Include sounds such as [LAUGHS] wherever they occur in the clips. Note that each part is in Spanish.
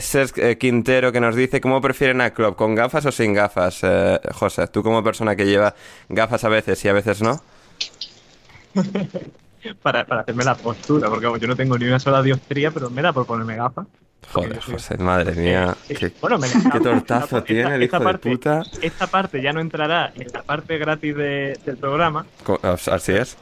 Cesc eh, Quintero que nos dice cómo prefieren a Klopp, con gafas o sin gafas. Eh, José, tú como persona que lleva gafas a veces y a veces no. [LAUGHS] para, para hacerme la postura, porque yo no tengo ni una sola dioptría, pero me da por ponerme gafas. Joder, José, madre mía. Qué, bueno, me qué tortazo esta- tiene el esta hijo de parte- puta. Esta parte ya no entrará en la parte gratis de- del programa. Así es.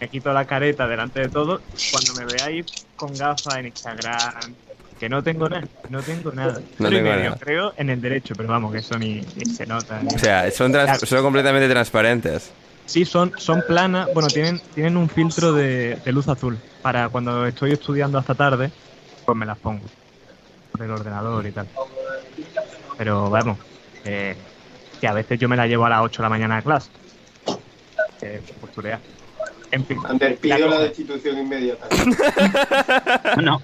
Me quito la careta delante de todo. Cuando me veáis con gafas en Instagram, que no tengo nada, no tengo nada. No tengo medio, nada. Creo en el derecho, pero vamos, que eso ni, ni se nota. ni- O sea, son, trans- son completamente transparentes. Sí, son, son planas. Bueno, tienen, tienen un filtro de, de luz azul. Para cuando estoy estudiando hasta tarde, pues me las pongo. Del ordenador y tal. Pero vamos, eh, que a veces yo me la llevo a las 8 de la mañana a clase. Eh, posturear. En fin. Ander, pido la la destitución inmediata. [LAUGHS] No,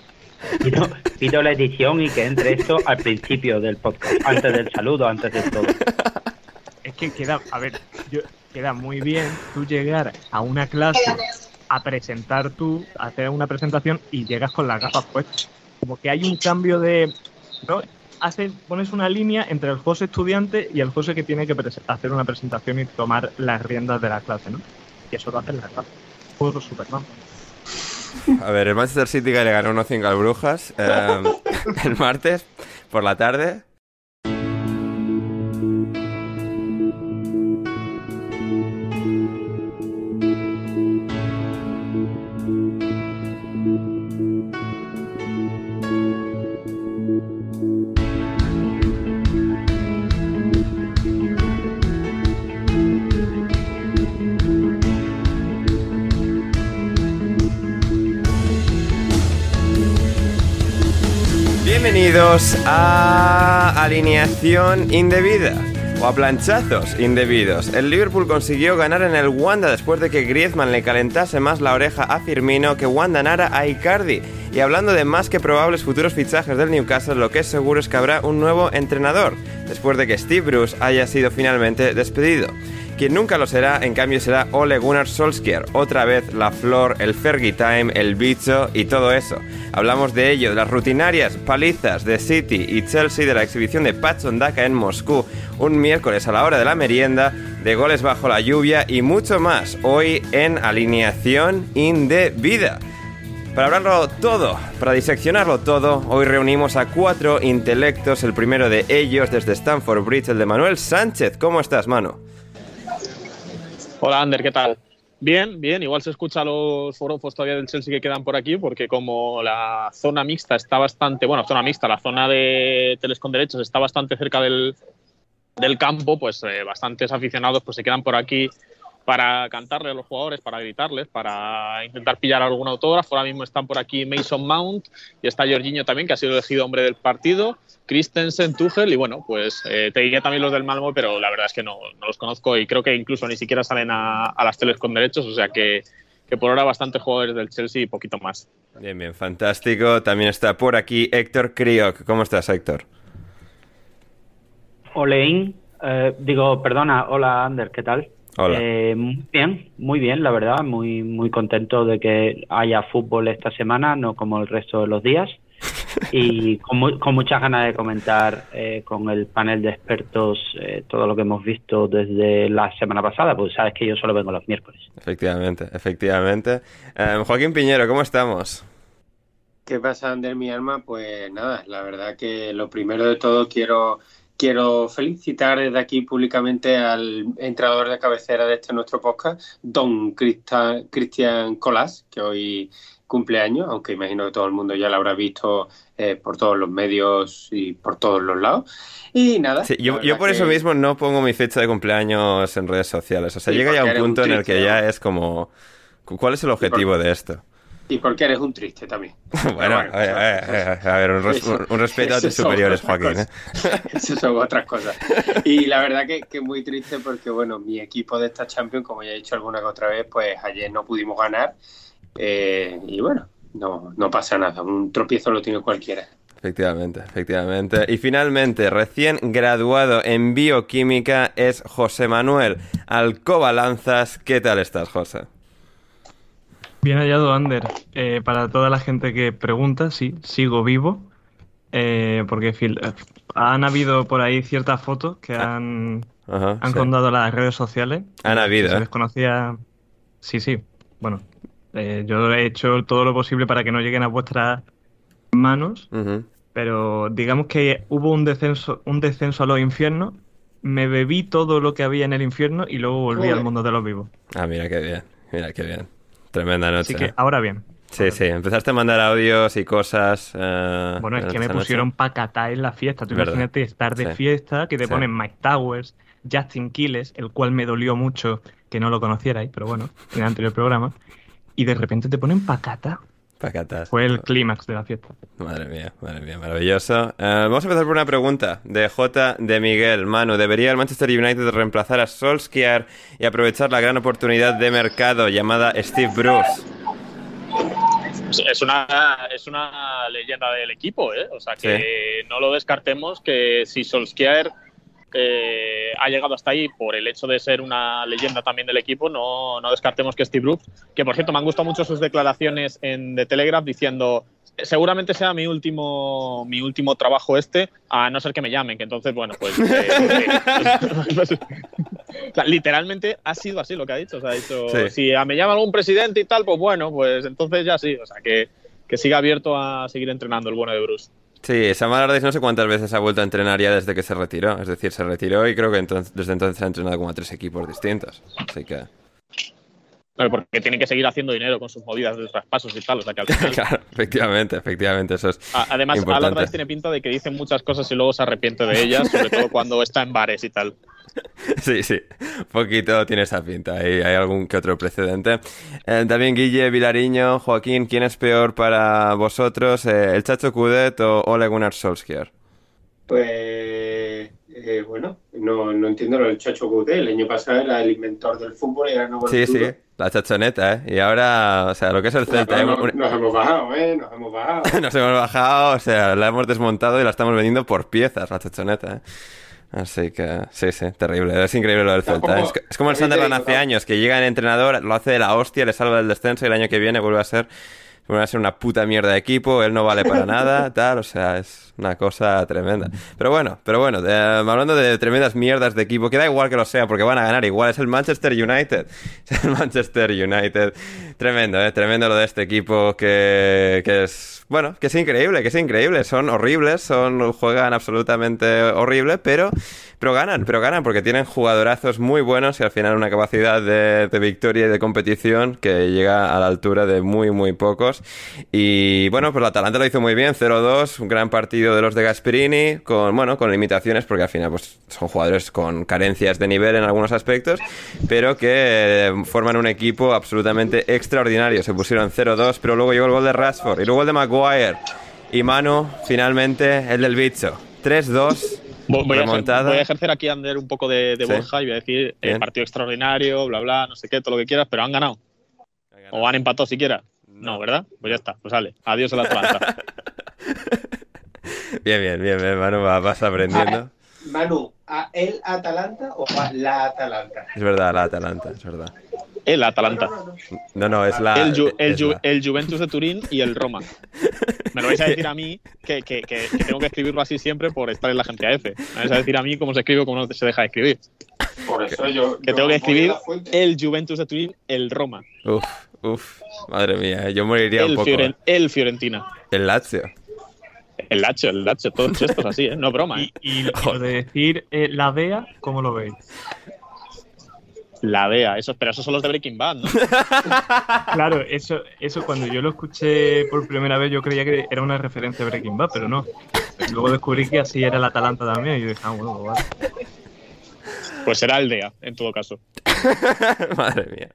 pido la edición y que entre esto al principio del podcast, antes del saludo, antes de todo. Es que queda, a ver, yo, queda muy bien tú llegar a una clase a presentar tú, a hacer una presentación y llegas con las gafas puestas. Como que hay un cambio de. ¿no? Haces, pones una línea entre el José estudiante y el José que tiene que hacer una presentación y tomar las riendas de la clase, ¿no? Y eso lo hacen las gafas. Juego Superman. A ver, el Manchester City que le ganó 1-5 al Brujas eh, [LAUGHS] el martes por la tarde. Bienvenidos a alineación indebida o a planchazos indebidos. El Liverpool consiguió ganar en el Wanda después de que Griezmann le calentase más la oreja a Firmino que Wanda Nara a Icardi. Y hablando de más que probables futuros fichajes del Newcastle, lo que es seguro es que habrá un nuevo entrenador, después de que Steve Bruce haya sido finalmente despedido. Quien nunca lo será, en cambio, será Ole Gunnar Solskjaer. Otra vez la flor, el Fergie Time, el bicho y todo eso. Hablamos de ello, de las rutinarias palizas de City y Chelsea, de la exhibición de Patson Daka en Moscú un miércoles a la hora de la merienda, de goles bajo la lluvia y mucho más. Hoy en alineación indebida. Para hablarlo todo, para diseccionarlo todo, hoy reunimos a cuatro intelectos, el primero de ellos desde Stanford Bridge, el de Manuel Sánchez. ¿Cómo estás, Manu? Hola, Ander, ¿qué tal? Bien, bien, igual se escucha los forofos todavía del Chelsea que quedan por aquí, porque como la zona mixta está bastante, bueno, zona mixta, la zona de teles con derechos está bastante cerca del, del campo, pues eh, bastantes aficionados pues se quedan por aquí para cantarle a los jugadores, para gritarles, para intentar pillar algún autógrafo. Ahora mismo están por aquí Mason Mount y está Jorginho también, que ha sido elegido hombre del partido, Christensen, Tuchel y bueno, pues eh, te diría también los del Malmo, pero la verdad es que no, no los conozco y creo que incluso ni siquiera salen a, a las teles con derechos, o sea que que por ahora bastantes jugadores del Chelsea y poquito más. Bien, bien, fantástico. También está por aquí Héctor Crioc. ¿Cómo estás, Héctor? Oleín, eh, digo, perdona, hola Ander, ¿qué tal? Hola. Eh, muy bien, muy bien, la verdad, muy muy contento de que haya fútbol esta semana, no como el resto de los días. [LAUGHS] Y con, mu- con muchas ganas de comentar eh, con el panel de expertos eh, todo lo que hemos visto desde la semana pasada, pues sabes que yo solo vengo los miércoles. Efectivamente, efectivamente. Eh, Joaquín Piñero, ¿cómo estamos? ¿Qué pasa, Ander, mi alma? Pues nada, la verdad que lo primero de todo quiero, quiero felicitar desde aquí públicamente al entrenador de cabecera de este nuestro podcast, don Cristian Colás, que hoy cumpleaños, aunque imagino que todo el mundo ya lo habrá visto eh, por todos los medios y por todos los lados. Y nada. Sí, yo, por eso mismo no pongo mi fecha de cumpleaños en redes sociales. O sea, Sí, llega ya un punto en el que ya es como... cu- ¿Cuál es el objetivo de esto? Y porque eres un triste también. [LAUGHS] Bueno, a, ver, a ver, a ver, un, res- [LAUGHS] eso- un respeto a tus superiores, Joaquín. ¿eh? [LAUGHS] Eso son otras cosas. Y la verdad que, que muy triste porque, bueno, mi equipo de esta Champions, como ya he dicho alguna que otra vez, pues ayer no pudimos ganar. Eh, y bueno, no, no pasa nada. Un tropiezo lo tiene cualquiera. Efectivamente, efectivamente. Y finalmente, recién graduado en bioquímica es José Manuel Alcoba Lanzas. ¿Qué tal estás, José? Bien hallado, Ander. Eh, para toda la gente que pregunta, sí, sigo vivo. eh, porque eh, han habido por ahí ciertas fotos que han, Ajá, han sí. contado las redes sociales. Han habido, Se ¿eh? desconocía. Sí, sí. Bueno, eh, yo he hecho todo lo posible para que no lleguen a vuestras manos. Pero digamos que hubo un descenso, un descenso a los infiernos. Me bebí todo lo que había en el infierno y luego volví Joder. al mundo de los vivos. Ah, mira qué bien, mira qué bien. Tremenda noche. Así que ¿eh? ahora bien. Sí, sí, empezaste a mandar audios y cosas. eh, Bueno, es que me pusieron pacatá en la fiesta. Tú Verdad. imagínate estar de Sí. fiesta, que te Sí. ponen Mike Towers, Justin Quiles, el cual me dolió mucho que no lo conocierais, pero bueno, en el anterior programa. Y de repente te ponen pacata. Pacatas. Fue el clímax de la fiesta. Madre mía, madre mía, maravilloso. Eh, vamos a empezar por una pregunta de J. de Miguel. Manu, ¿debería el Manchester United reemplazar a Solskjaer y aprovechar la gran oportunidad de mercado llamada Steve Bruce? Es- Es una, es una leyenda del equipo, ¿eh? O sea que no lo descartemos que si Solskjaer eh, ha llegado hasta ahí por el hecho de ser una leyenda también del equipo, no, no descartemos que Steve Bruce, que por cierto me han gustado mucho sus declaraciones en The Telegraph diciendo seguramente sea mi último mi último trabajo este, a no ser que me llamen, que entonces, bueno, pues... eh, [LAUGHS] [LAUGHS] o sea, literalmente ha sido así lo que ha dicho. O sea, ha dicho, Sí. si me llama algún presidente y tal, pues bueno, pues entonces ya sí. O sea, que, que siga abierto a seguir entrenando el bueno de Bruce. Sí, Sam Allardyce no sé cuántas veces ha vuelto a entrenar ya desde que se retiró. Es decir, se retiró y creo que entonces- desde entonces ha entrenado como a tres equipos distintos. Así que, Claro, Porque tiene que seguir haciendo dinero con sus movidas de traspasos y tal. O sea, que al final. [LAUGHS] claro, efectivamente, efectivamente, eso es Además, importante. Allardyce tiene pinta de que dice muchas cosas y luego se arrepiente de ellas, sobre todo cuando está en bares y tal. [LAUGHS] Sí, sí, poquito tiene esa pinta. Hay, hay algún que otro precedente. Eh, también Guille, Vilariño, Joaquín, ¿quién es peor para vosotros? Eh, ¿El Chacho Cudet o Ole Gunnar Solskjaer? Pues eh, bueno, no, no entiendo lo del Chacho Coudet. El año pasado era el inventor del fútbol y ganó Sí, sí, la chachoneta, ¿eh? Y ahora, o sea, lo que es el Celta. Nos, Un- nos hemos bajado, ¿eh? Nos hemos bajado. [LAUGHS] Nos hemos bajado, o sea, la hemos desmontado y la estamos vendiendo por piezas, la chachoneta, ¿eh? Así que, sí, sí, terrible. Es increíble lo del Celta. Es, es como el Sunderland hace años, que llega el entrenador, lo hace de la hostia, le salva del descenso y el año que viene vuelve a ser, vuelve a ser una puta mierda de equipo, él no vale para nada, [LAUGHS] tal, o sea, es una cosa tremenda. Pero bueno, pero bueno, eh, hablando de tremendas mierdas de equipo, que da igual que lo sea, porque van a ganar igual, es el Manchester United. [LAUGHS] Es el Manchester United. Tremendo, eh, tremendo lo de este equipo que, que es, bueno, que es increíble, que es increíble. Son horribles, son, juegan absolutamente horrible, pero, pero ganan, pero ganan porque tienen jugadorazos muy buenos y al final una capacidad de, de victoria y de competición que llega a la altura de muy, muy pocos. Y bueno, pues la Atalanta lo hizo muy bien, 0-2, un gran partido de los de Gasperini, con, bueno, con limitaciones porque al final pues son jugadores con carencias de nivel en algunos aspectos, pero que eh, forman un equipo absolutamente extraordinario. Se pusieron 0-2, pero luego llegó el gol de Rashford y luego el de Maguire. Y Manu, finalmente, el del bicho. 3-2. Voy voy a, ejer- remontada. voy a ejercer aquí a Ander un poco de, de Sí. Borja y voy a decir eh, partido extraordinario, bla, bla, no sé qué, todo lo que quieras, pero han ganado. ¿O han empatado siquiera? No, ¿verdad? Pues ya está, pues sale. Adiós el Atalanta. [LAUGHS] Bien, bien, bien, bien, Manu, va- vas aprendiendo. Manu, ¿a el Atalanta o a la Atalanta? Es verdad, la Atalanta, es verdad. El Atalanta. No, no, es la. el, Ju- el es Ju- la- el Juventus de Turín y el Roma. Me lo vais a decir a mí que, que- que- que tengo que escribirlo así siempre por estar en la agencia F. Me vais a decir a mí cómo se escribe o cómo no se deja de escribir. Por eso yo. Que yo tengo que escribir el Juventus de Turín, el Roma. Uf, uf, madre mía, yo moriría un El, poco. Fioren- eh. el Fiorentina. El Lazio. El Lacho, el Lacho, todos estos así, ¿eh? No broma, ¿eh? Y lo de decir eh, la DEA, ¿cómo lo veis? La DEA, esos, pero esos son los de Breaking Bad, ¿no? [LAUGHS] Claro, eso, eso cuando yo lo escuché por primera vez yo creía que era una referencia a Breaking Bad, pero no. Luego descubrí que así era el Atalanta también y yo dije, ah, bueno, vale. Pues será el DEA, en todo caso. [LAUGHS] Madre mía.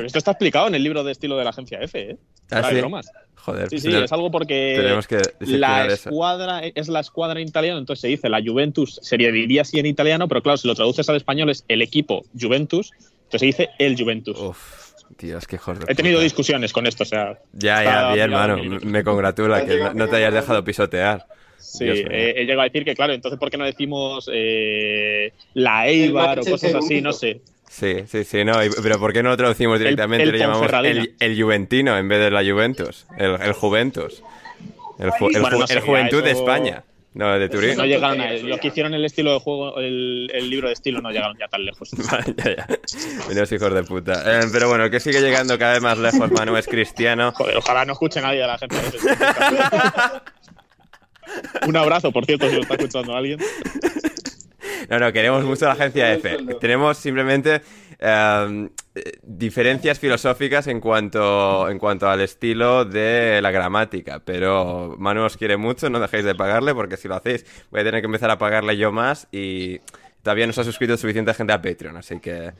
Pero esto está explicado en el libro de estilo de la agencia F, ¿eh? ¿Ah, sí? bromas. Joder, Sí, sí, tenemos- es algo porque tenemos que la eso. escuadra es la escuadra en italiano, entonces se dice la Juventus, sería diría así en italiano, pero claro, si lo traduces al español es el equipo Juventus, entonces se dice el Juventus. Tío, es que joder. He tenido discusiones con esto, o sea. Ya, ya, bien, mirado mano. en el- Me congratula que no- no te hayas dejado pisotear. Sí, Dios eh, he llegado a decir que, claro, entonces, ¿por qué no decimos eh, la Eibar o cosas así? No sé. Sí, sí, sí, no. Pero ¿por qué no lo traducimos directamente? el Le llamamos el, el Juventino en vez de la Juventus. El, el Juventus. El, ju- el Bueno, no el Juventud de eso- España. No, de Turín. No llegaron a los que hicieron el estilo de juego, el, el libro de estilo, no llegaron ya tan lejos. [LAUGHS] ya, ya. Menos hijos de puta. Eh, pero bueno, el que sigue llegando cada vez más lejos, Manu, es Cristiano. Joder, ojalá no escuche nadie de la gente. [LAUGHS] Un abrazo, por cierto, si lo está escuchando alguien. No, no, queremos mucho la agencia F. Tenemos simplemente eh, diferencias filosóficas en cuanto, en cuanto al estilo de la gramática. Pero Manu os quiere mucho, no dejéis de pagarle, porque si lo hacéis voy a tener que empezar a pagarle yo más y todavía no se ha suscrito suficiente gente a Patreon, así que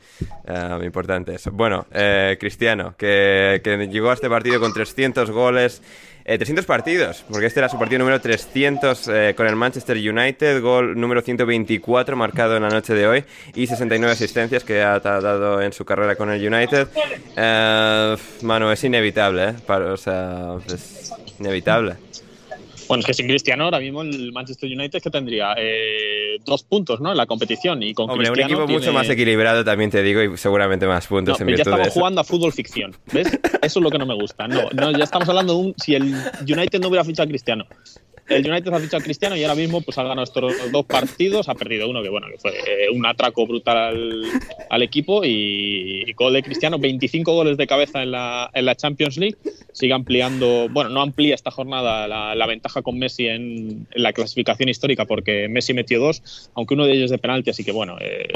eh, importante eso. Bueno, eh, Cristiano, que, llegó a este partido con 300 goles. eh, 300 partidos, porque este era su partido número 300 eh, con el Manchester United, gol número 124 marcado en la noche de hoy y 69 asistencias que ha dado en su carrera con el United. Eh, mano, es inevitable. Para- o sea, es inevitable. Bueno, es que sin Cristiano ahora mismo el Manchester United que tendría eh, dos puntos ¿no? en la competición y con Hombre, un equipo mucho más equilibrado también te digo y seguramente más No, puntos en pero ya virtud de estamos jugando a fútbol ficción, ¿ves? Eso es lo que no me gusta. No, no, ya estamos hablando de un si el United no hubiera fichado a Cristiano. El United ha fichado a Cristiano y ahora mismo pues ha ganado estos dos partidos, ha perdido uno que bueno, que fue eh, un atraco brutal al, al equipo y, y gol de Cristiano, 25 goles de cabeza en la, en la Champions League, sigue ampliando, bueno, no amplía esta jornada la, la ventaja con Messi en, en la clasificación histórica porque Messi metió dos, aunque uno de ellos de penalti, así que bueno, eh,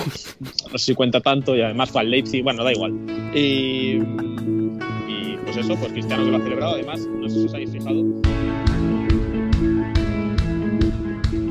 no sé si cuenta tanto y además fue al Leipzig, bueno, da igual. Y, y pues eso, pues Cristiano que lo ha celebrado, además, no sé si os habéis fijado.